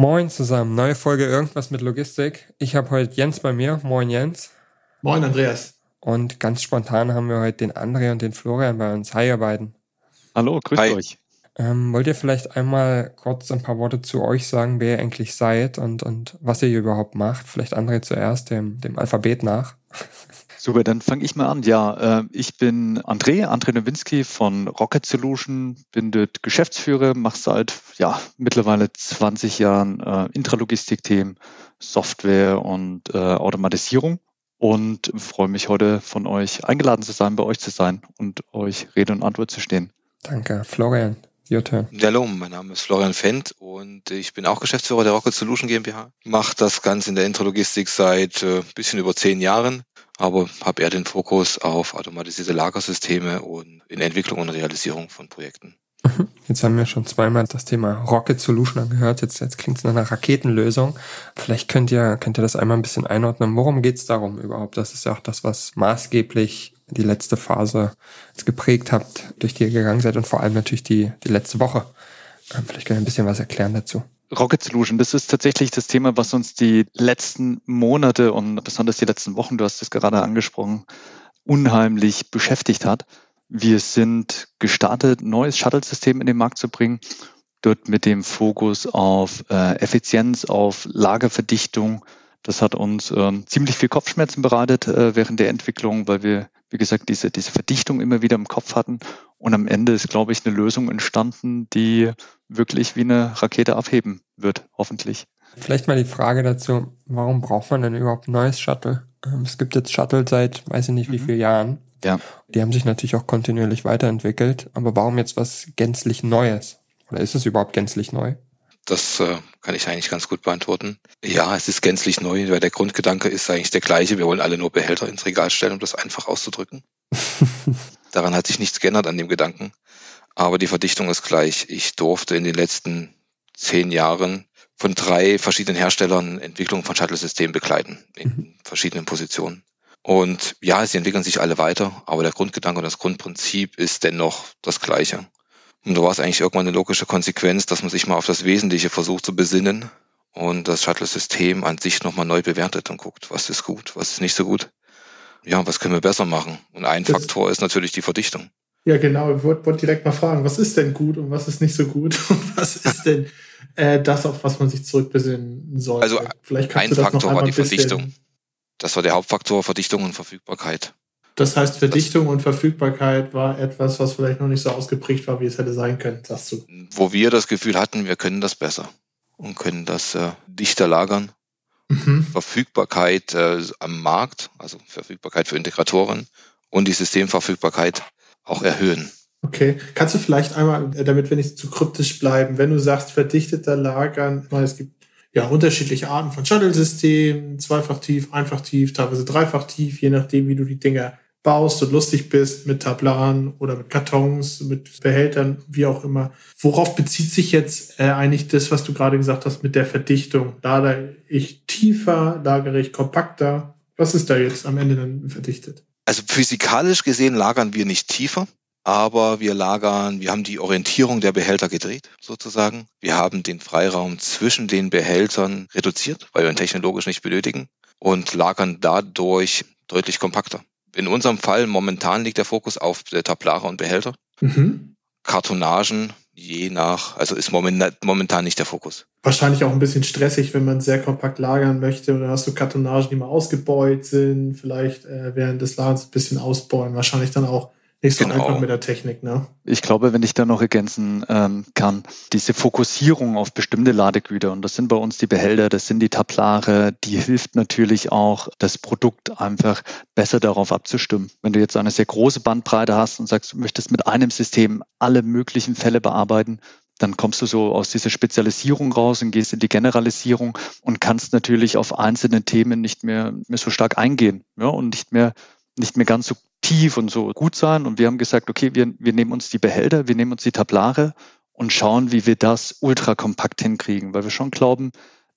Moin zusammen, neue Folge Irgendwas mit Logistik. Ich habe heute Jens bei mir. Moin Jens. Moin Andreas. Und ganz spontan haben wir heute den André und den Florian bei uns. Hi ihr beiden. Hallo, grüßt Hi. euch. Ähm, wollt ihr vielleicht einmal kurz ein paar Worte zu euch sagen, wer ihr eigentlich seid und, und was ihr hier überhaupt macht? Vielleicht André zuerst, dem, dem Alphabet nach. Super, dann fange ich mal an. Ja, äh, ich bin André, André Nowinski von Rocket Solution, bin dort Geschäftsführer, mache seit ja, mittlerweile 20 Jahren äh, Intralogistik-Themen, Software und äh, Automatisierung und freue mich heute von euch eingeladen zu sein, bei euch zu sein und euch Rede und Antwort zu stehen. Danke. Florian, your turn. Hallo, mein Name ist Florian Fendt und ich bin auch Geschäftsführer der Rocket Solution GmbH. Mache das Ganze in der Intralogistik seit äh, bisschen über zehn Jahren aber habe eher den Fokus auf automatisierte Lagersysteme und in Entwicklung und Realisierung von Projekten. Mhm. Jetzt haben wir schon zweimal das Thema Rocket Solution angehört. Jetzt, jetzt klingt es nach einer Raketenlösung. Vielleicht könnt ihr, könnt ihr das einmal ein bisschen einordnen. Worum geht es darum überhaupt? Das ist ja auch das, was maßgeblich die letzte Phase geprägt habt, durch die ihr gegangen seid und vor allem natürlich die, die letzte Woche. Ähm, vielleicht könnt ihr ein bisschen was erklären dazu. Rocket Solution, das ist tatsächlich das Thema, was uns die letzten Monate und besonders die letzten Wochen, du hast es gerade angesprochen, unheimlich beschäftigt hat. Wir sind gestartet, neues Shuttle-System in den Markt zu bringen, dort mit dem Fokus auf äh, Effizienz, auf Lagerverdichtung. Das hat uns äh, ziemlich viel Kopfschmerzen bereitet äh, während der Entwicklung, weil wir, wie gesagt, diese, diese Verdichtung immer wieder im Kopf hatten. Und am Ende ist, glaube ich, eine Lösung entstanden, die wirklich wie eine Rakete abheben wird, hoffentlich. Vielleicht mal die Frage dazu, warum braucht man denn überhaupt ein neues Shuttle? Ähm, es gibt jetzt Shuttle seit weiß ich nicht wie mhm. vielen Jahren. Ja. Die haben sich natürlich auch kontinuierlich weiterentwickelt, aber warum jetzt was gänzlich Neues? Oder ist es überhaupt gänzlich neu? Das äh, kann ich eigentlich ganz gut beantworten. Ja, es ist gänzlich neu, weil der Grundgedanke ist eigentlich der gleiche. Wir wollen alle nur Behälter ins Regal stellen, um das einfach auszudrücken. Daran hat sich nichts geändert an dem Gedanken aber die Verdichtung ist gleich. Ich durfte in den letzten zehn Jahren von drei verschiedenen Herstellern Entwicklung von Shuttle-Systemen begleiten, in mhm. verschiedenen Positionen. Und ja, sie entwickeln sich alle weiter, aber der Grundgedanke und das Grundprinzip ist dennoch das gleiche. Und da war es eigentlich irgendwann eine logische Konsequenz, dass man sich mal auf das Wesentliche versucht zu besinnen und das Shuttle-System an sich nochmal neu bewertet und guckt, was ist gut, was ist nicht so gut. Ja, was können wir besser machen? Und ein das Faktor ist natürlich die Verdichtung. Ja, genau. Ich wollte wollt direkt mal fragen, was ist denn gut und was ist nicht so gut? Und was ist denn äh, das, auf was man sich zurückbesinnen soll? Also Vielleicht ein Faktor war die Verdichtung. Das war der Hauptfaktor, Verdichtung und Verfügbarkeit. Das heißt, Verdichtung und Verfügbarkeit war etwas, was vielleicht noch nicht so ausgeprägt war, wie es hätte sein können, sagst du. Wo wir das Gefühl hatten, wir können das besser und können das äh, dichter lagern. Mhm. Verfügbarkeit äh, am Markt, also Verfügbarkeit für Integratoren und die Systemverfügbarkeit auch erhöhen. Okay, kannst du vielleicht einmal, äh, damit wir nicht zu kryptisch bleiben, wenn du sagst verdichteter Lagern, ich meine, es gibt ja unterschiedliche Arten von Shuttle-Systemen, zweifach tief, einfach tief, teilweise dreifach tief, je nachdem, wie du die Dinger baust und lustig bist mit Tablaren oder mit Kartons, mit Behältern, wie auch immer. Worauf bezieht sich jetzt äh, eigentlich das, was du gerade gesagt hast mit der Verdichtung? Lagere ich tiefer, lagere ich kompakter? Was ist da jetzt am Ende dann verdichtet? Also physikalisch gesehen lagern wir nicht tiefer, aber wir lagern, wir haben die Orientierung der Behälter gedreht, sozusagen. Wir haben den Freiraum zwischen den Behältern reduziert, weil wir ihn technologisch nicht benötigen und lagern dadurch deutlich kompakter. In unserem Fall momentan liegt der Fokus auf der Tablare und Behälter. Mhm. Kartonagen je nach, also ist momentan nicht der Fokus. Wahrscheinlich auch ein bisschen stressig, wenn man sehr kompakt lagern möchte. Und dann hast du Kartonagen, die mal ausgebeut sind, vielleicht äh, während des Ladens ein bisschen ausbeuen. Wahrscheinlich dann auch nicht so genau. einfach mit der Technik, ne? Ich glaube, wenn ich da noch ergänzen ähm, kann, diese Fokussierung auf bestimmte Ladegüter, und das sind bei uns die Behälter, das sind die Tablare, die hilft natürlich auch, das Produkt einfach besser darauf abzustimmen. Wenn du jetzt eine sehr große Bandbreite hast und sagst, du möchtest mit einem System alle möglichen Fälle bearbeiten, dann kommst du so aus dieser Spezialisierung raus und gehst in die Generalisierung und kannst natürlich auf einzelne Themen nicht mehr, mehr so stark eingehen ja, und nicht mehr, nicht mehr ganz so tief und so gut sein. Und wir haben gesagt, okay, wir, wir nehmen uns die Behälter, wir nehmen uns die Tablare und schauen, wie wir das ultra kompakt hinkriegen, weil wir schon glauben,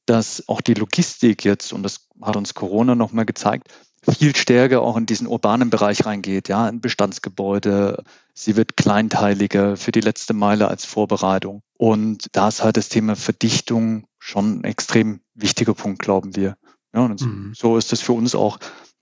dass auch die Logistik jetzt, und das hat uns Corona nochmal gezeigt, viel stärker auch in diesen urbanen Bereich reingeht, ja, in Bestandsgebäude. Sie wird kleinteiliger für die letzte Meile als Vorbereitung. Und da ist halt das Thema Verdichtung schon ein extrem wichtiger Punkt, glauben wir. Ja, und mhm. so ist das für uns auch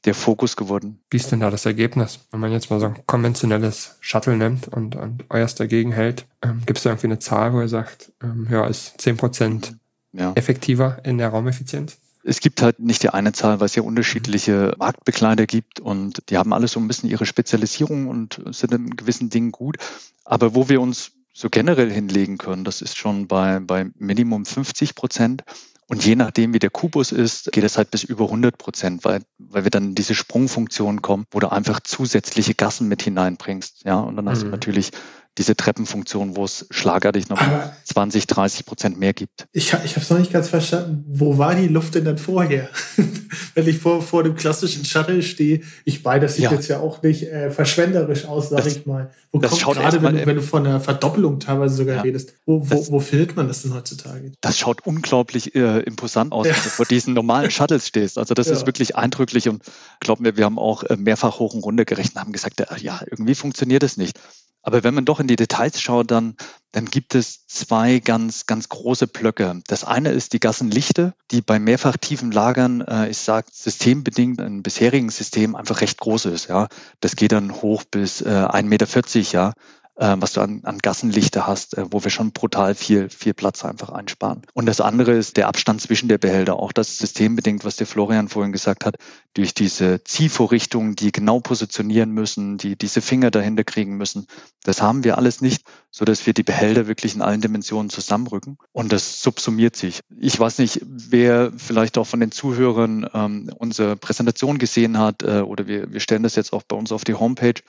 der Fokus geworden. Wie ist denn da das Ergebnis? Wenn man jetzt mal so ein konventionelles Shuttle nimmt und, und euers dagegen hält, ähm, gibt es da irgendwie eine Zahl, wo ihr sagt, ähm, ja, ist zehn Prozent ja. effektiver in der Raumeffizienz? Es gibt halt nicht die eine Zahl, weil es ja unterschiedliche Marktbegleiter gibt und die haben alle so ein bisschen ihre Spezialisierung und sind in gewissen Dingen gut. Aber wo wir uns so generell hinlegen können, das ist schon bei, bei Minimum 50 Prozent. Und je nachdem, wie der Kubus ist, geht es halt bis über 100 Prozent, weil, weil wir dann in diese Sprungfunktion kommen, wo du einfach zusätzliche Gassen mit hineinbringst. Ja, und dann hast mhm. du natürlich diese Treppenfunktion, wo es schlagartig noch Aber 20, 30 Prozent mehr gibt. Ich, ich habe es noch nicht ganz verstanden. Wo war die Luft denn dann vorher? Wenn ich vor, vor dem klassischen Shuttle stehe, ich bei, das sieht ja. jetzt ja auch nicht äh, verschwenderisch aus, sag das, ich mal. Wo kommt gerade, wenn, du, wenn du von einer Verdoppelung teilweise sogar ja. redest, wo, wo, das, wo findet man das denn heutzutage? Das schaut unglaublich äh, imposant aus, ja. wenn du vor diesen normalen Shuttles stehst. Also das ist wirklich eindrücklich und glauben wir, wir haben auch äh, mehrfach hoch und runter gerechnet, haben gesagt, äh, ja, irgendwie funktioniert das nicht. Aber wenn man doch in die Details schaut, dann, dann gibt es zwei ganz, ganz große Blöcke. Das eine ist die Gassenlichte, die bei mehrfach tiefen Lagern, äh, ich sage systembedingt in bisherigen System einfach recht groß ist. Ja, Das geht dann hoch bis äh, 1,40 Meter, ja äh, was du an, an Gassenlichter hast, äh, wo wir schon brutal viel, viel Platz einfach einsparen. Und das andere ist der Abstand zwischen der Behälter. Auch das systembedingt, was der Florian vorhin gesagt hat, durch diese Zielvorrichtungen, die genau positionieren müssen, die diese Finger dahinter kriegen müssen. Das haben wir alles nicht, so dass wir die Behälter wirklich in allen Dimensionen zusammenrücken. Und das subsumiert sich. Ich weiß nicht, wer vielleicht auch von den Zuhörern ähm, unsere Präsentation gesehen hat, äh, oder wir, wir stellen das jetzt auch bei uns auf die Homepage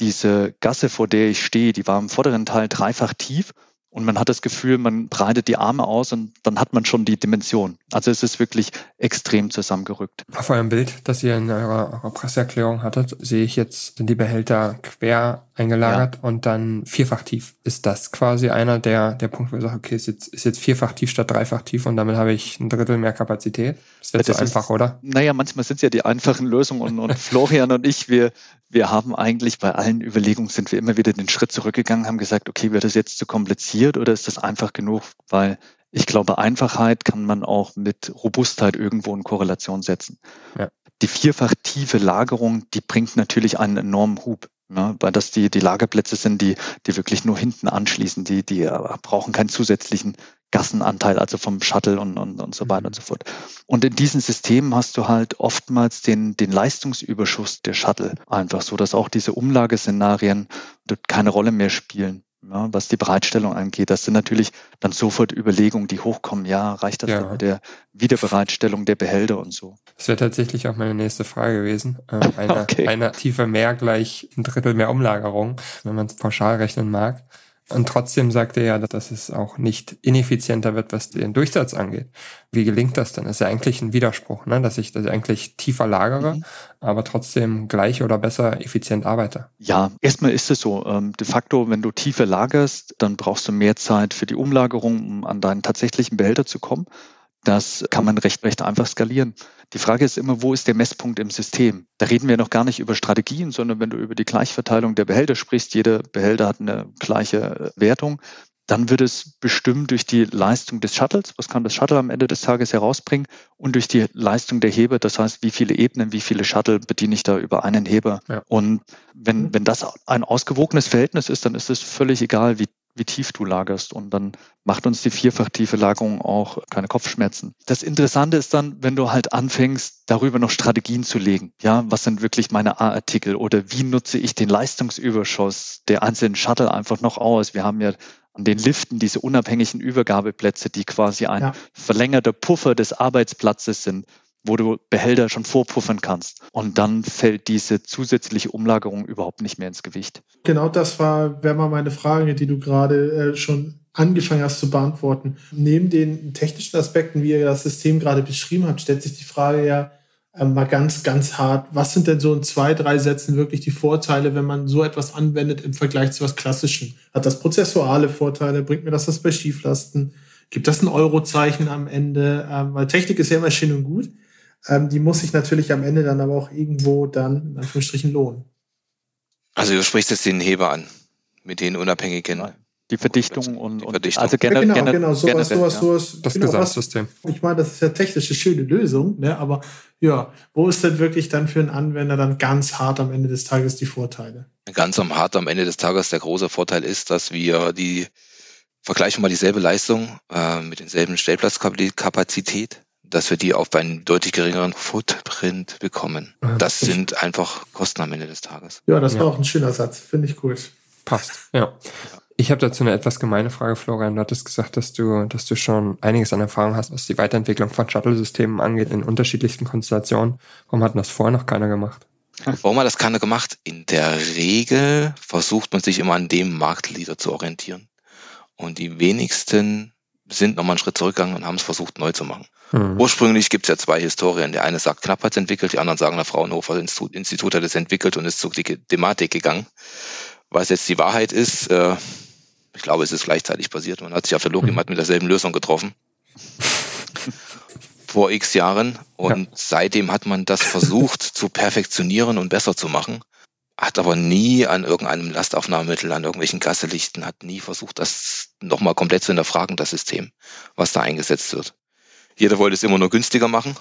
diese Gasse, vor der ich stehe, die war im vorderen Teil dreifach tief und man hat das Gefühl, man breitet die Arme aus und dann hat man schon die Dimension. Also es ist wirklich extrem zusammengerückt. Auf eurem Bild, das ihr in eurer, eurer Presseerklärung hattet, sehe ich jetzt, sind die Behälter quer eingelagert ja. und dann vierfach tief. Ist das quasi einer der, der Punkte, wo ich sage, okay, ist jetzt, ist jetzt vierfach tief statt dreifach tief und damit habe ich ein Drittel mehr Kapazität? Das wird ja, so einfach, ist, oder? Naja, manchmal sind es ja die einfachen Lösungen und, und Florian und ich, wir, wir haben eigentlich bei allen Überlegungen sind wir immer wieder den Schritt zurückgegangen, haben gesagt, okay, wird das jetzt zu kompliziert oder ist das einfach genug? Weil ich glaube, Einfachheit kann man auch mit Robustheit irgendwo in Korrelation setzen. Ja. Die vierfach tiefe Lagerung, die bringt natürlich einen enormen Hub. Ne, weil das die, die Lagerplätze sind, die, die wirklich nur hinten anschließen, die, die brauchen keinen zusätzlichen Gassenanteil, also vom Shuttle und, und, und so weiter und mhm. so fort. Und in diesen Systemen hast du halt oftmals den, den Leistungsüberschuss der Shuttle einfach so, dass auch diese Umlageszenarien dort keine Rolle mehr spielen. Ja, was die Bereitstellung angeht, das sind natürlich dann sofort Überlegungen, die hochkommen. Ja, reicht das ja. mit der Wiederbereitstellung der Behälter und so? Das wäre tatsächlich auch meine nächste Frage gewesen. Ähm, eine, okay. eine tiefer mehr gleich ein Drittel mehr Umlagerung, wenn man es pauschal rechnen mag. Und trotzdem sagt er ja, dass es auch nicht ineffizienter wird, was den Durchsatz angeht. Wie gelingt das denn? Das ist ja eigentlich ein Widerspruch, ne? dass ich das eigentlich tiefer lagere, mhm. aber trotzdem gleich oder besser effizient arbeite. Ja, erstmal ist es so. Ähm, de facto, wenn du tiefer lagerst, dann brauchst du mehr Zeit für die Umlagerung, um an deinen tatsächlichen Behälter zu kommen. Das kann man recht, recht einfach skalieren. Die Frage ist immer, wo ist der Messpunkt im System? Da reden wir noch gar nicht über Strategien, sondern wenn du über die Gleichverteilung der Behälter sprichst, jeder Behälter hat eine gleiche Wertung, dann wird es bestimmt durch die Leistung des Shuttles, was kann das Shuttle am Ende des Tages herausbringen, und durch die Leistung der Heber, das heißt, wie viele Ebenen, wie viele Shuttle bediene ich da über einen Heber. Ja. Und wenn, wenn das ein ausgewogenes Verhältnis ist, dann ist es völlig egal, wie wie tief du lagerst. Und dann macht uns die vierfach tiefe Lagerung auch keine Kopfschmerzen. Das Interessante ist dann, wenn du halt anfängst, darüber noch Strategien zu legen. Ja, was sind wirklich meine A-Artikel oder wie nutze ich den Leistungsüberschuss der einzelnen Shuttle einfach noch aus? Wir haben ja an den Liften diese unabhängigen Übergabeplätze, die quasi ein ja. verlängerter Puffer des Arbeitsplatzes sind wo du Behälter schon vorpuffern kannst. Und dann fällt diese zusätzliche Umlagerung überhaupt nicht mehr ins Gewicht. Genau das war, wäre mal meine Frage, die du gerade äh, schon angefangen hast zu beantworten. Neben den technischen Aspekten, wie ihr das System gerade beschrieben habt, stellt sich die Frage ja äh, mal ganz, ganz hart. Was sind denn so in zwei, drei Sätzen wirklich die Vorteile, wenn man so etwas anwendet im Vergleich zu was Klassischen? Hat das prozessuale Vorteile? Bringt mir das was bei Schieflasten? Gibt das ein Eurozeichen am Ende? Ähm, weil Technik ist ja immer schön und gut. Ähm, die muss sich natürlich am Ende dann aber auch irgendwo dann in Anführungsstrichen lohnen. Also du sprichst jetzt den Heber an, mit den unabhängigen die Verdichtung und, die Verdichtung. also Gener ja, genau, genau, sowas, generell, sowas, sowas. Das genau, Gesamtsystem. Was, ich meine, das ist ja technisch eine schöne Lösung, ne? aber ja, wo ist denn wirklich dann für einen Anwender dann ganz hart am Ende des Tages die Vorteile? Ganz am hart am Ende des Tages der große Vorteil ist, dass wir die, vergleichen wir mal dieselbe Leistung äh, mit denselben Stellplatzkapazität, dass wir die auf einen deutlich geringeren Footprint bekommen. Das sind einfach Kosten am Ende des Tages. Ja, das war auch ein schöner Satz, finde ich gut. Passt, ja. Ich habe dazu eine etwas gemeine Frage, Florian. Du hattest gesagt, dass du, dass du schon einiges an Erfahrung hast, was die Weiterentwicklung von Shuttle-Systemen angeht, in unterschiedlichsten Konstellationen. Warum hat das vorher noch keiner gemacht? Warum hat das keiner gemacht? In der Regel versucht man sich immer an dem Marktleader zu orientieren. Und die wenigsten sind nochmal einen Schritt zurückgegangen und haben es versucht, neu zu machen. Mhm. Ursprünglich gibt es ja zwei Historien. Der eine sagt, Knapp hat es entwickelt, die anderen sagen, der Fraunhofer Institut, Institut hat es entwickelt und ist zur Thematik gegangen. Was jetzt die Wahrheit ist, äh, ich glaube, es ist gleichzeitig passiert. Man hat sich auf der Logimat mit derselben Lösung getroffen. Vor x Jahren. Und ja. seitdem hat man das versucht zu perfektionieren und besser zu machen. Hat aber nie an irgendeinem Lastaufnahmemittel, an irgendwelchen Gasselichten, hat nie versucht, das nochmal komplett zu hinterfragen, das System, was da eingesetzt wird. Jeder wollte es immer nur günstiger machen,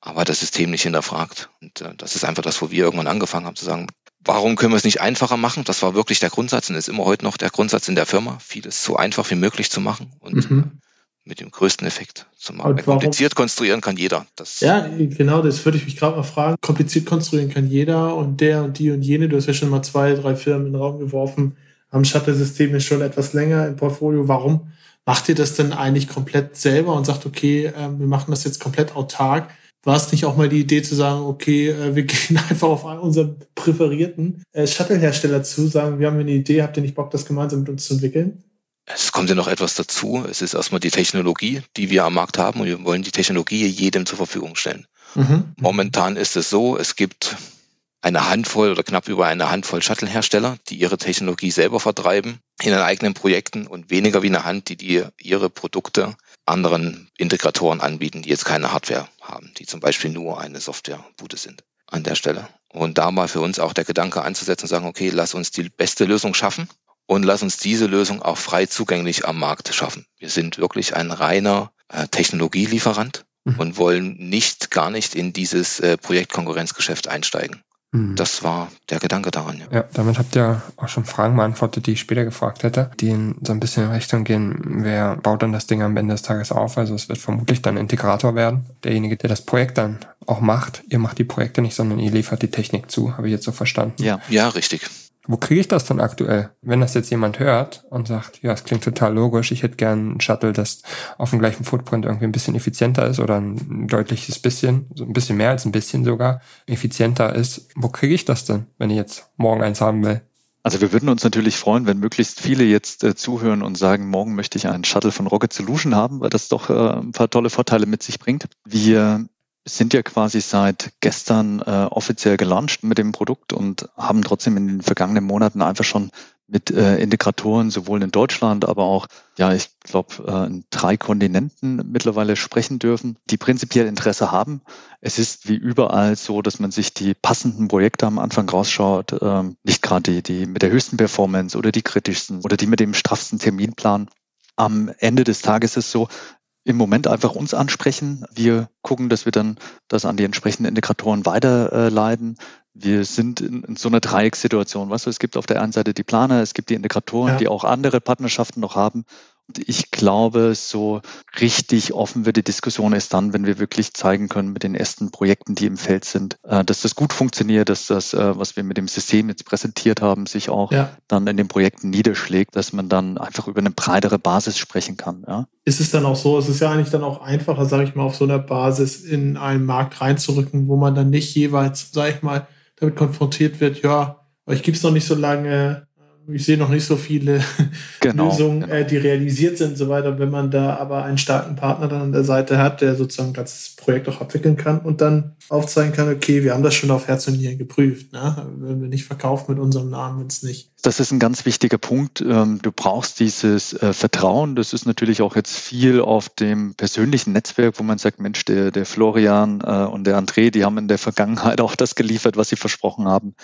aber das System nicht hinterfragt. Und äh, das ist einfach das, wo wir irgendwann angefangen haben zu sagen, Warum können wir es nicht einfacher machen? Das war wirklich der Grundsatz und ist immer heute noch der Grundsatz in der Firma, vieles so einfach wie möglich zu machen und mhm. Mit dem größten Effekt zu machen. Kompliziert konstruieren kann jeder. Das ja, genau, das würde ich mich gerade mal fragen. Kompliziert konstruieren kann jeder und der und die und jene. Du hast ja schon mal zwei, drei Firmen in den Raum geworfen. Am Shuttle-System ist schon etwas länger im Portfolio. Warum macht ihr das denn eigentlich komplett selber und sagt, okay, ähm, wir machen das jetzt komplett autark? war es nicht auch mal die Idee zu sagen, okay, äh, wir gehen einfach auf unseren präferierten äh, Shuttle-Hersteller zu, sagen, wir haben eine Idee, habt ihr nicht Bock, das gemeinsam mit uns zu entwickeln? Es kommt ja noch etwas dazu. Es ist erstmal die Technologie, die wir am Markt haben und wir wollen die Technologie jedem zur Verfügung stellen. Mhm. Momentan ist es so, es gibt eine Handvoll oder knapp über eine Handvoll Shuttle-Hersteller, die ihre Technologie selber vertreiben in ihren eigenen Projekten und weniger wie eine Hand, die, die ihre Produkte anderen Integratoren anbieten, die jetzt keine Hardware haben, die zum Beispiel nur eine Software-Bude sind an der Stelle. Und da mal für uns auch der Gedanke anzusetzen und sagen, okay, lass uns die beste Lösung schaffen und lass uns diese Lösung auch frei zugänglich am Markt schaffen. Wir sind wirklich ein reiner äh, Technologielieferant mhm. und wollen nicht, gar nicht in dieses äh, Projektkonkurrenzgeschäft einsteigen. Mhm. Das war der Gedanke daran. Ja. ja, damit habt ihr auch schon Fragen beantwortet, die ich später gefragt hätte, die in so ein bisschen in Richtung gehen, wer baut dann das Ding am Ende des Tages auf? Also es wird vermutlich dann Integrator werden, derjenige, der das Projekt dann auch macht. Ihr macht die Projekte nicht, sondern ihr liefert die Technik zu, habe ich jetzt so verstanden. Ja, ja, richtig. Wo kriege ich das dann aktuell? Wenn das jetzt jemand hört und sagt, ja, es klingt total logisch, ich hätte gern ein Shuttle, das auf dem gleichen Footprint irgendwie ein bisschen effizienter ist oder ein deutliches bisschen, so ein bisschen mehr als ein bisschen sogar effizienter ist. Wo kriege ich das denn, wenn ich jetzt morgen eins haben will? Also wir würden uns natürlich freuen, wenn möglichst viele jetzt äh, zuhören und sagen, morgen möchte ich einen Shuttle von Rocket Solution haben, weil das doch äh, ein paar tolle Vorteile mit sich bringt. Wir sind ja quasi seit gestern äh, offiziell gelauncht mit dem Produkt und haben trotzdem in den vergangenen Monaten einfach schon mit äh, Integratoren sowohl in Deutschland, aber auch, ja, ich glaube, äh, in drei Kontinenten mittlerweile sprechen dürfen, die prinzipiell Interesse haben. Es ist wie überall so, dass man sich die passenden Projekte am Anfang rausschaut, äh, nicht gerade die, die mit der höchsten Performance oder die kritischsten oder die mit dem straffsten Terminplan. Am Ende des Tages ist es so, im Moment einfach uns ansprechen. Wir gucken, dass wir dann das an die entsprechenden Integratoren weiterleiten. Wir sind in, in so einer Dreieckssituation. Weißt du, es gibt auf der einen Seite die Planer, es gibt die Integratoren, ja. die auch andere Partnerschaften noch haben. Ich glaube, so richtig offen wird die Diskussion erst dann, wenn wir wirklich zeigen können mit den ersten Projekten, die im Feld sind, äh, dass das gut funktioniert, dass das, äh, was wir mit dem System jetzt präsentiert haben, sich auch ja. dann in den Projekten niederschlägt, dass man dann einfach über eine breitere Basis sprechen kann. Ja? Ist es dann auch so, es ist ja eigentlich dann auch einfacher, sage ich mal, auf so einer Basis in einen Markt reinzurücken, wo man dann nicht jeweils, sage ich mal, damit konfrontiert wird, ja, euch gibt's noch nicht so lange, ich sehe noch nicht so viele genau, Lösungen, genau. Äh, die realisiert sind und so weiter. Wenn man da aber einen starken Partner dann an der Seite hat, der sozusagen ganzes Projekt auch abwickeln kann und dann aufzeigen kann, okay, wir haben das schon auf Herz und Nieren geprüft. Ne? Würden wir nicht verkaufen mit unserem Namen, wenn es nicht. Das ist ein ganz wichtiger Punkt. Ähm, du brauchst dieses äh, Vertrauen. Das ist natürlich auch jetzt viel auf dem persönlichen Netzwerk, wo man sagt, Mensch, der, der Florian äh, und der André, die haben in der Vergangenheit auch das geliefert, was sie versprochen haben.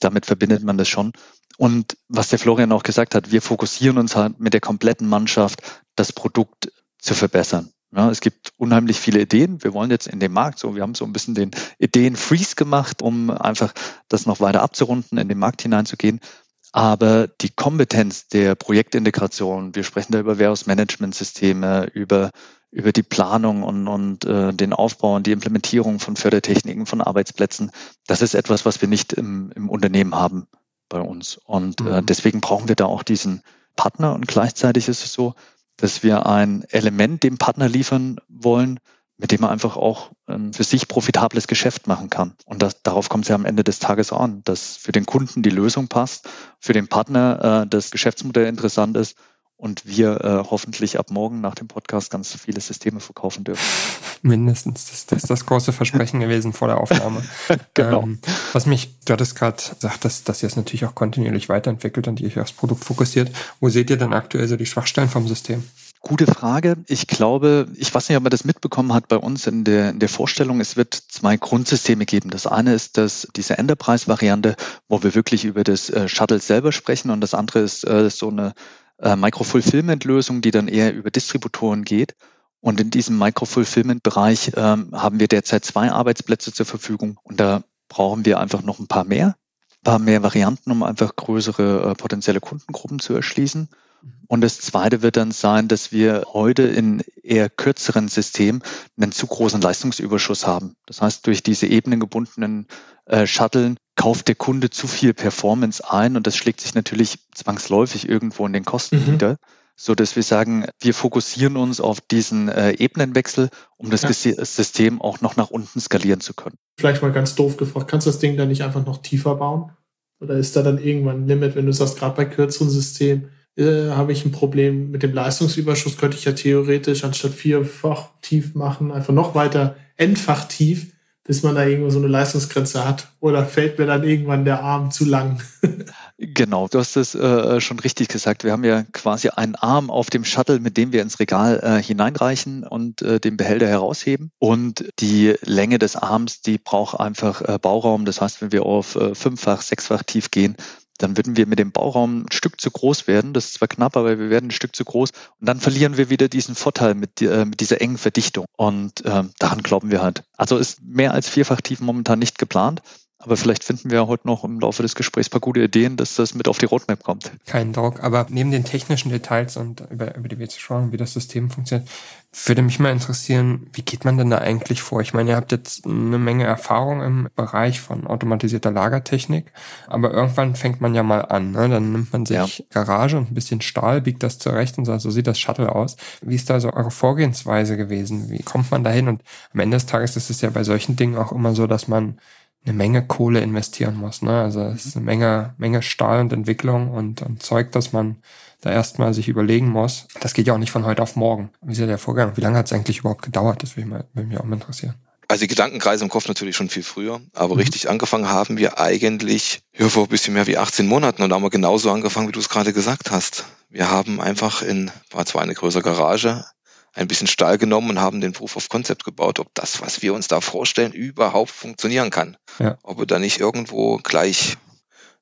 Damit verbindet man das schon. Und was der Florian auch gesagt hat, wir fokussieren uns halt mit der kompletten Mannschaft, das Produkt zu verbessern. Ja, es gibt unheimlich viele Ideen. Wir wollen jetzt in den Markt so, wir haben so ein bisschen den Ideen-Freeze gemacht, um einfach das noch weiter abzurunden, in den Markt hineinzugehen. Aber die Kompetenz der Projektintegration, wir sprechen da über Warehouse-Management-Systeme, über, über die Planung und, und äh, den Aufbau und die Implementierung von Fördertechniken, von Arbeitsplätzen, das ist etwas, was wir nicht im, im Unternehmen haben bei uns. Und äh, mhm. deswegen brauchen wir da auch diesen Partner. Und gleichzeitig ist es so, dass wir ein Element dem Partner liefern wollen, mit dem er einfach auch ein für sich profitables Geschäft machen kann. Und das, darauf kommt es ja am Ende des Tages an, dass für den Kunden die Lösung passt, für den Partner äh, das Geschäftsmodell interessant ist und wir äh, hoffentlich ab morgen nach dem Podcast ganz viele Systeme verkaufen dürfen. Mindestens. Das, das ist das große Versprechen gewesen vor der Aufnahme. genau. Ähm, was mich, du hattest gerade gesagt, dass, dass ihr es natürlich auch kontinuierlich weiterentwickelt und ihr euch aufs Produkt fokussiert. Wo seht ihr denn aktuell so die Schwachstellen vom System? Gute Frage. Ich glaube, ich weiß nicht, ob man das mitbekommen hat bei uns in der, in der Vorstellung. Es wird zwei Grundsysteme geben. Das eine ist das, diese Enterprise-Variante, wo wir wirklich über das äh, Shuttle selber sprechen und das andere ist äh, so eine äh, Micro-Fulfillment-Lösung, die dann eher über Distributoren geht. Und in diesem Micro-Fulfillment-Bereich ähm, haben wir derzeit zwei Arbeitsplätze zur Verfügung und da brauchen wir einfach noch ein paar mehr, ein paar mehr Varianten, um einfach größere äh, potenzielle Kundengruppen zu erschließen. Und das Zweite wird dann sein, dass wir heute in eher kürzeren Systemen einen zu großen Leistungsüberschuss haben. Das heißt, durch diese ebenengebundenen äh, Shuttlen kauft der Kunde zu viel Performance ein und das schlägt sich natürlich zwangsläufig irgendwo in den Kosten mhm. wieder so dass wir sagen, wir fokussieren uns auf diesen äh, Ebenenwechsel, um das ja. System auch noch nach unten skalieren zu können. Vielleicht mal ganz doof gefragt, kannst du das Ding dann nicht einfach noch tiefer bauen? Oder ist da dann irgendwann ein Limit, wenn du sagst, gerade bei kürzeren Systemen äh, habe ich ein Problem mit dem Leistungsüberschuss, könnte ich ja theoretisch anstatt vierfach tief machen, einfach noch weiter endfach tief bis man da irgendwo so eine Leistungsgrenze hat? Oder fällt mir dann irgendwann der Arm zu lang? genau, du hast es äh, schon richtig gesagt. Wir haben ja quasi einen Arm auf dem Shuttle, mit dem wir ins Regal äh, hineinreichen und äh, den Behälter herausheben. Und die Länge des Arms, die braucht einfach äh, Bauraum. Das heißt, wenn wir auf äh, fünffach, sechsfach tief gehen, dann würden wir mit dem Bauraum ein Stück zu groß werden. Das ist zwar knapp, aber wir werden ein Stück zu groß. Und dann verlieren wir wieder diesen Vorteil mit, äh, mit dieser engen Verdichtung. Und äh, daran glauben wir halt. Also ist mehr als vierfach tief momentan nicht geplant. Aber vielleicht finden wir heute noch im Laufe des Gesprächs ein paar gute Ideen, dass das mit auf die Roadmap kommt. Kein Druck, aber neben den technischen Details und über, über die schauen, wie das System funktioniert, würde mich mal interessieren, wie geht man denn da eigentlich vor? Ich meine, ihr habt jetzt eine Menge Erfahrung im Bereich von automatisierter Lagertechnik, aber irgendwann fängt man ja mal an. Ne? Dann nimmt man sich ja. Garage und ein bisschen Stahl, biegt das zurecht und sagt, so sieht das Shuttle aus. Wie ist da so eure Vorgehensweise gewesen? Wie kommt man dahin? Und am Ende des Tages ist es ja bei solchen Dingen auch immer so, dass man eine Menge Kohle investieren muss. Ne? Also es ist eine Menge, Menge Stahl und Entwicklung und, und Zeug, dass man da erstmal sich überlegen muss. Das geht ja auch nicht von heute auf morgen. Wie ist ja der Vorgang? Wie lange hat es eigentlich überhaupt gedauert? Das würde mich, mich auch mal interessieren. Also die Gedankenkreise im Kopf natürlich schon viel früher, aber mhm. richtig angefangen haben wir eigentlich ja, vor ein bisschen mehr wie 18 Monaten und da haben wir genauso angefangen, wie du es gerade gesagt hast. Wir haben einfach in, war zwar eine größere Garage, ein bisschen Stahl genommen und haben den Proof of Concept gebaut, ob das, was wir uns da vorstellen, überhaupt funktionieren kann. Ja. Ob wir da nicht irgendwo gleich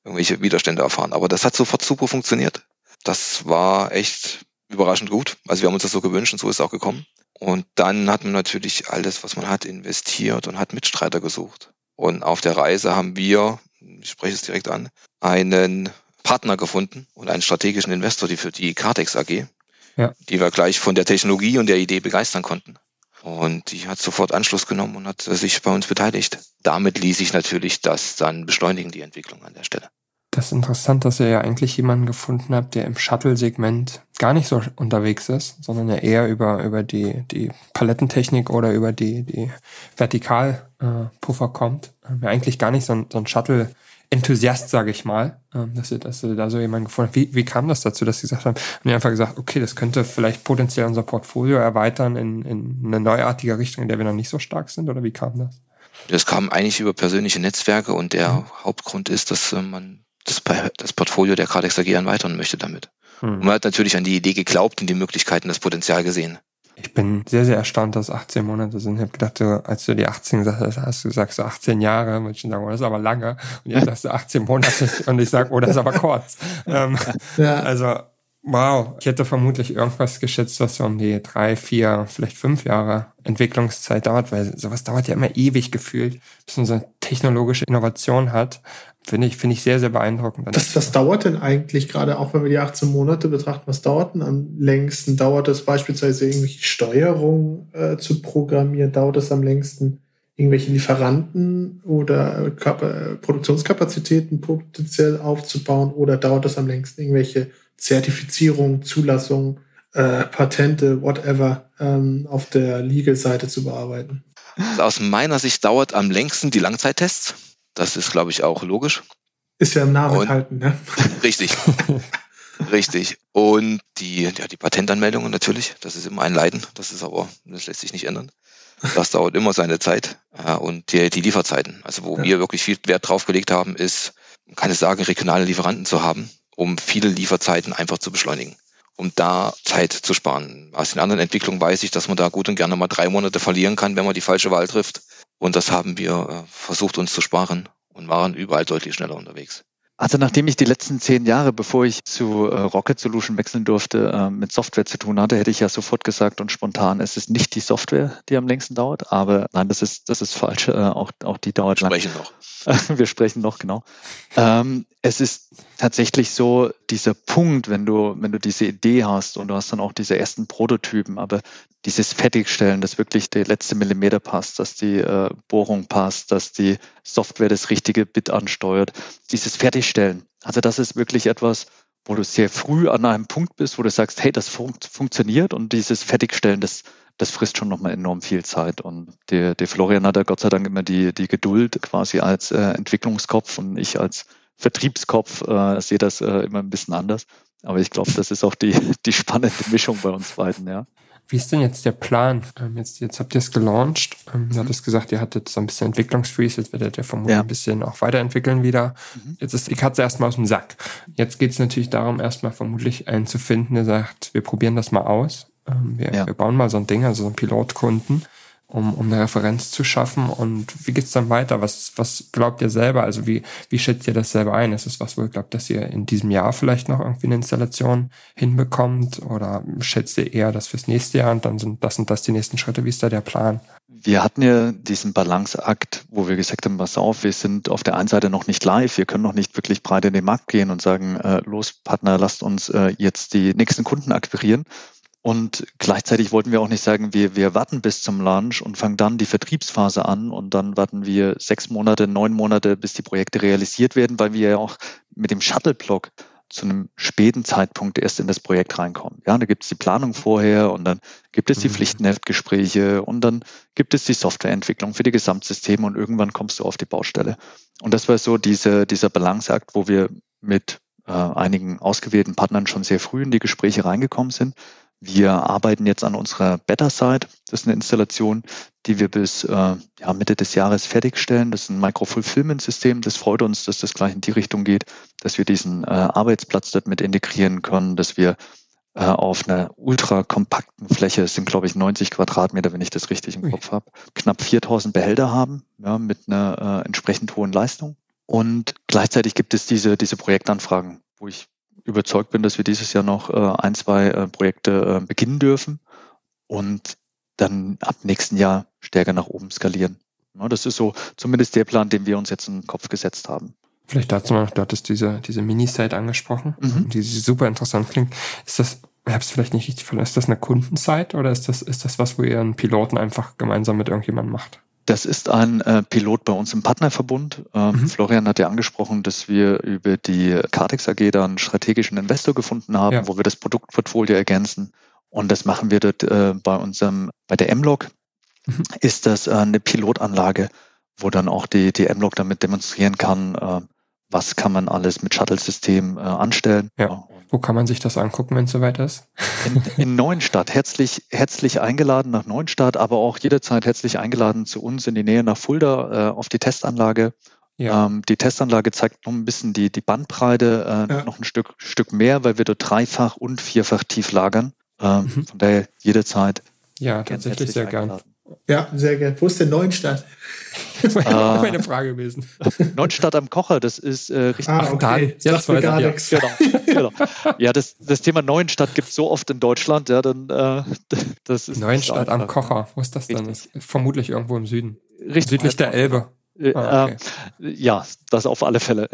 irgendwelche Widerstände erfahren. Aber das hat sofort super funktioniert. Das war echt überraschend gut. Also wir haben uns das so gewünscht und so ist es auch gekommen. Und dann hat man natürlich alles, was man hat, investiert und hat Mitstreiter gesucht. Und auf der Reise haben wir, ich spreche es direkt an, einen Partner gefunden und einen strategischen Investor, die für die Cartex AG, ja. die wir gleich von der Technologie und der Idee begeistern konnten. Und die hat sofort Anschluss genommen und hat sich bei uns beteiligt. Damit ließ sich natürlich das dann beschleunigen, die Entwicklung an der Stelle. Das ist interessant, dass ihr ja eigentlich jemanden gefunden habt, der im Shuttle-Segment gar nicht so unterwegs ist, sondern ja eher über, über die, die Palettentechnik oder über die, die Vertikalpuffer äh, kommt. Ja eigentlich gar nicht so ein, so ein Shuttle Enthusiast, sage ich mal, ähm, dass sie, dass sie da so jemanden gefunden haben. Wie, wie kam das dazu, dass sie gesagt haben, haben die einfach gesagt, okay, das könnte vielleicht potenziell unser Portfolio erweitern in, in eine neuartige Richtung, in der wir noch nicht so stark sind? Oder wie kam das? Das kam eigentlich über persönliche Netzwerke und der mhm. Hauptgrund ist, dass äh, man das, das Portfolio der Cardex AG erweitern möchte damit. Mhm. Und man hat natürlich an die Idee geglaubt und die Möglichkeiten, das Potenzial gesehen. Ich bin sehr, sehr erstaunt, dass 18 Monate sind. Ich habe gedacht, du, als du die 18 gesagt hast, hast du gesagt, so 18 Jahre, würde ich schon sagen, oh, das ist aber lange. Und jetzt sagst du 18 Monate und ich sage, oh, das ist aber kurz. ähm, ja. Also, wow. Ich hätte vermutlich irgendwas geschätzt, was so um die drei, vier, vielleicht fünf Jahre Entwicklungszeit dauert, weil sowas dauert ja immer ewig gefühlt, bis eine technologische Innovation hat. Finde ich, finde ich sehr, sehr beeindruckend. Was, was dauert denn eigentlich, gerade auch wenn wir die 18 Monate betrachten, was dauert denn am längsten? Dauert es beispielsweise irgendwelche Steuerung äh, zu programmieren? Dauert es am längsten irgendwelche Lieferanten oder Kap Produktionskapazitäten potenziell aufzubauen? Oder dauert es am längsten irgendwelche Zertifizierung, Zulassung, äh, Patente, whatever, ähm, auf der Legal-Seite zu bearbeiten? Aus meiner Sicht dauert am längsten die Langzeittests das ist, glaube ich, auch logisch. Ist ja im Namen enthalten, ne? Richtig. Richtig. Und die, ja, die Patentanmeldungen natürlich, das ist immer ein Leiden. Das ist aber, das lässt sich nicht ändern. Das dauert immer seine Zeit. Und die, die Lieferzeiten. Also wo ja. wir wirklich viel Wert drauf gelegt haben, ist, kann ich sagen, regionale Lieferanten zu haben, um viele Lieferzeiten einfach zu beschleunigen. Um da Zeit zu sparen. Aus den anderen Entwicklungen weiß ich, dass man da gut und gerne mal drei Monate verlieren kann, wenn man die falsche Wahl trifft. Und das haben wir äh, versucht uns zu sparen und waren überall deutlich schneller unterwegs. Also nachdem ich die letzten zehn Jahre, bevor ich zu äh, Rocket Solution wechseln durfte, äh, mit Software zu tun hatte, hätte ich ja sofort gesagt und spontan, es ist nicht die Software, die am längsten dauert, aber nein, das ist, das ist falsch. Auch, auch die dauert Wir sprechen noch. Wir sprechen noch, genau. Ähm, es ist tatsächlich so, dieser Punkt, wenn du, wenn du diese Idee hast und du hast dann auch diese ersten Prototypen, aber dieses Fertigstellen, dass wirklich der letzte Millimeter passt, dass die äh, Bohrung passt, dass die Software das richtige Bit ansteuert, dieses Fertigstellen. Also das ist wirklich etwas, wo du sehr früh an einem Punkt bist, wo du sagst, hey, das fun funktioniert und dieses Fertigstellen, das, das frisst schon nochmal enorm viel Zeit. Und der, der Florian hat ja Gott sei Dank immer die, die Geduld quasi als äh, Entwicklungskopf und ich als Vertriebskopf äh, sehe das äh, immer ein bisschen anders. Aber ich glaube, das ist auch die, die spannende Mischung bei uns beiden, ja. Wie ist denn jetzt der Plan? Ähm, jetzt, jetzt habt ihr es gelauncht. Ähm, du hattest gesagt, ihr hattet so ein bisschen Entwicklungsfreeze. Jetzt werdet ihr vermutlich ja. ein bisschen auch weiterentwickeln wieder. Mhm. Jetzt ist die Katze erstmal aus dem Sack. Jetzt geht es natürlich darum, erstmal vermutlich einen zu finden, der sagt, wir probieren das mal aus. Ähm, wir, ja. wir bauen mal so ein Ding, also so einen Pilotkunden um, um eine Referenz zu schaffen. Und wie geht's dann weiter? Was, was glaubt ihr selber? Also wie, wie schätzt ihr das selber ein? Ist es was, wo ihr glaubt, dass ihr in diesem Jahr vielleicht noch irgendwie eine Installation hinbekommt? Oder schätzt ihr eher das fürs nächste Jahr und dann sind das und das die nächsten Schritte? Wie ist da der Plan? Wir hatten ja diesen Balanceakt, wo wir gesagt haben, pass auf, wir sind auf der einen Seite noch nicht live, wir können noch nicht wirklich breit in den Markt gehen und sagen, äh, los Partner, lasst uns äh, jetzt die nächsten Kunden akquirieren. Und gleichzeitig wollten wir auch nicht sagen, wir, wir warten bis zum Launch und fangen dann die Vertriebsphase an und dann warten wir sechs Monate, neun Monate, bis die Projekte realisiert werden, weil wir ja auch mit dem Shuttle-Block zu einem späten Zeitpunkt erst in das Projekt reinkommen. Ja, da gibt es die Planung vorher und dann gibt es die mhm. Pflichtenheftgespräche und dann gibt es die Softwareentwicklung für die Gesamtsysteme und irgendwann kommst du auf die Baustelle. Und das war so diese, dieser Balanceakt, wo wir mit äh, einigen ausgewählten Partnern schon sehr früh in die Gespräche reingekommen sind wir arbeiten jetzt an unserer Beta-Site. Das ist eine Installation, die wir bis äh, ja, Mitte des Jahres fertigstellen. Das ist ein Micro-Fulfillment-System. Das freut uns, dass das gleich in die Richtung geht, dass wir diesen äh, Arbeitsplatz dort mit integrieren können, dass wir äh, auf einer ultra kompakten Fläche, es sind glaube ich 90 Quadratmeter, wenn ich das richtig im Kopf habe, knapp 4000 Behälter haben, ja, mit einer äh, entsprechend hohen Leistung. Und gleichzeitig gibt es diese, diese Projektanfragen, wo ich überzeugt bin, dass wir dieses Jahr noch äh, ein, zwei äh, Projekte äh, beginnen dürfen und dann ab nächsten Jahr stärker nach oben skalieren. Das ist so zumindest der Plan, den wir uns jetzt in den Kopf gesetzt haben. Vielleicht dazu noch, du hattest diese, diese Mini-Site angesprochen, mhm. die super interessant klingt. Ist das, ich habe es vielleicht nicht richtig verstanden, ist das eine Kundensite oder ist das, ist das was, wo ihr einen Piloten einfach gemeinsam mit irgendjemandem macht? Das ist ein äh, Pilot bei uns im Partnerverbund. Ähm, mhm. Florian hat ja angesprochen, dass wir über die Cartex AG da einen strategischen Investor gefunden haben, ja. wo wir das Produktportfolio ergänzen. Und das machen wir dort äh, bei unserem, bei der M-Log mhm. ist das äh, eine Pilotanlage, wo dann auch die, die M-Log damit demonstrieren kann, äh, was kann man alles mit Shuttle-System äh, anstellen. Ja. Wo kann man sich das angucken, wenn es soweit ist? In, in Neuenstadt. Herzlich, herzlich eingeladen nach Neuenstadt, aber auch jederzeit herzlich eingeladen zu uns in die Nähe nach Fulda äh, auf die Testanlage. Ja. Ähm, die Testanlage zeigt noch ein bisschen die, die Bandbreite, äh, ja. noch ein Stück, Stück mehr, weil wir dort dreifach und vierfach tief lagern. Ähm, mhm. Von daher jederzeit. Ja, tatsächlich sehr gern. Ja, sehr gern. Wo ist denn Neuenstadt? meine, meine Frage gewesen. Neuenstadt am Kocher, das ist äh, richtig. Ah, okay. Ja, das weiß gar nichts. Genau, genau. Ja, das, das Thema Neuenstadt gibt es so oft in Deutschland, ja, dann äh, das ist Neuenstadt am Kocher, wo ist das denn? Das ist vermutlich irgendwo im Süden. Richtig. Südlich der Elbe. Äh, ah, okay. äh, ja, das auf alle Fälle.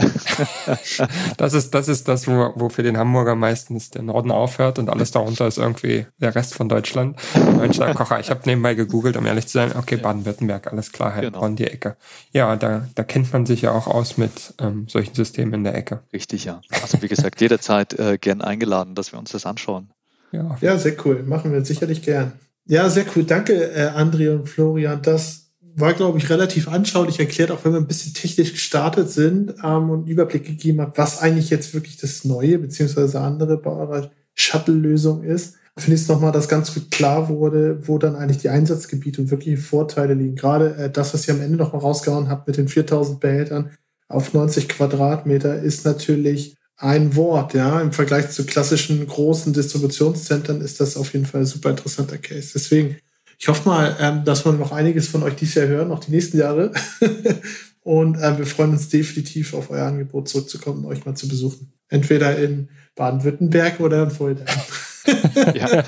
das ist das, ist das wo, wo für den Hamburger meistens der Norden aufhört und alles darunter ist irgendwie der Rest von Deutschland. Kocher. Ich habe nebenbei gegoogelt, um ehrlich zu sein. Okay, Baden-Württemberg, alles klar, halt genau. die Ecke. Ja, da, da kennt man sich ja auch aus mit ähm, solchen Systemen in der Ecke. Richtig, ja. Also wie gesagt, jederzeit äh, gern eingeladen, dass wir uns das anschauen. Ja, ja sehr cool. Machen wir sicherlich gern. Ja, sehr cool. Danke, äh, André und Florian. Das war, glaube ich, relativ anschaulich erklärt, auch wenn wir ein bisschen technisch gestartet sind ähm, und einen Überblick gegeben hat, was eigentlich jetzt wirklich das Neue beziehungsweise andere bei eurer Shuttle-Lösung ist. Finde ich es nochmal, dass ganz gut klar wurde, wo dann eigentlich die Einsatzgebiete und wirkliche Vorteile liegen. Gerade äh, das, was ihr am Ende nochmal rausgehauen habt mit den 4000 Behältern auf 90 Quadratmeter, ist natürlich ein Wort, ja. Im Vergleich zu klassischen großen Distributionszentren ist das auf jeden Fall ein super interessanter Case. Deswegen ich hoffe mal, ähm, dass wir noch einiges von euch dieses Jahr hören, noch die nächsten Jahre. und äh, wir freuen uns definitiv auf euer Angebot zurückzukommen und euch mal zu besuchen. Entweder in Baden-Württemberg oder in Fulda. ja.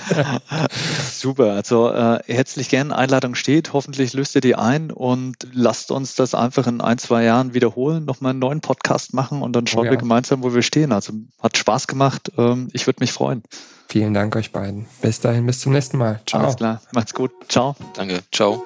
Super. Also äh, herzlich gern. Einladung steht. Hoffentlich löst ihr die ein und lasst uns das einfach in ein, zwei Jahren wiederholen, nochmal einen neuen Podcast machen und dann schauen oh, ja. wir gemeinsam, wo wir stehen. Also hat Spaß gemacht. Ähm, ich würde mich freuen. Vielen Dank euch beiden. Bis dahin, bis zum nächsten Mal. Ciao. Alles klar. Macht's gut. Ciao. Danke. Ciao.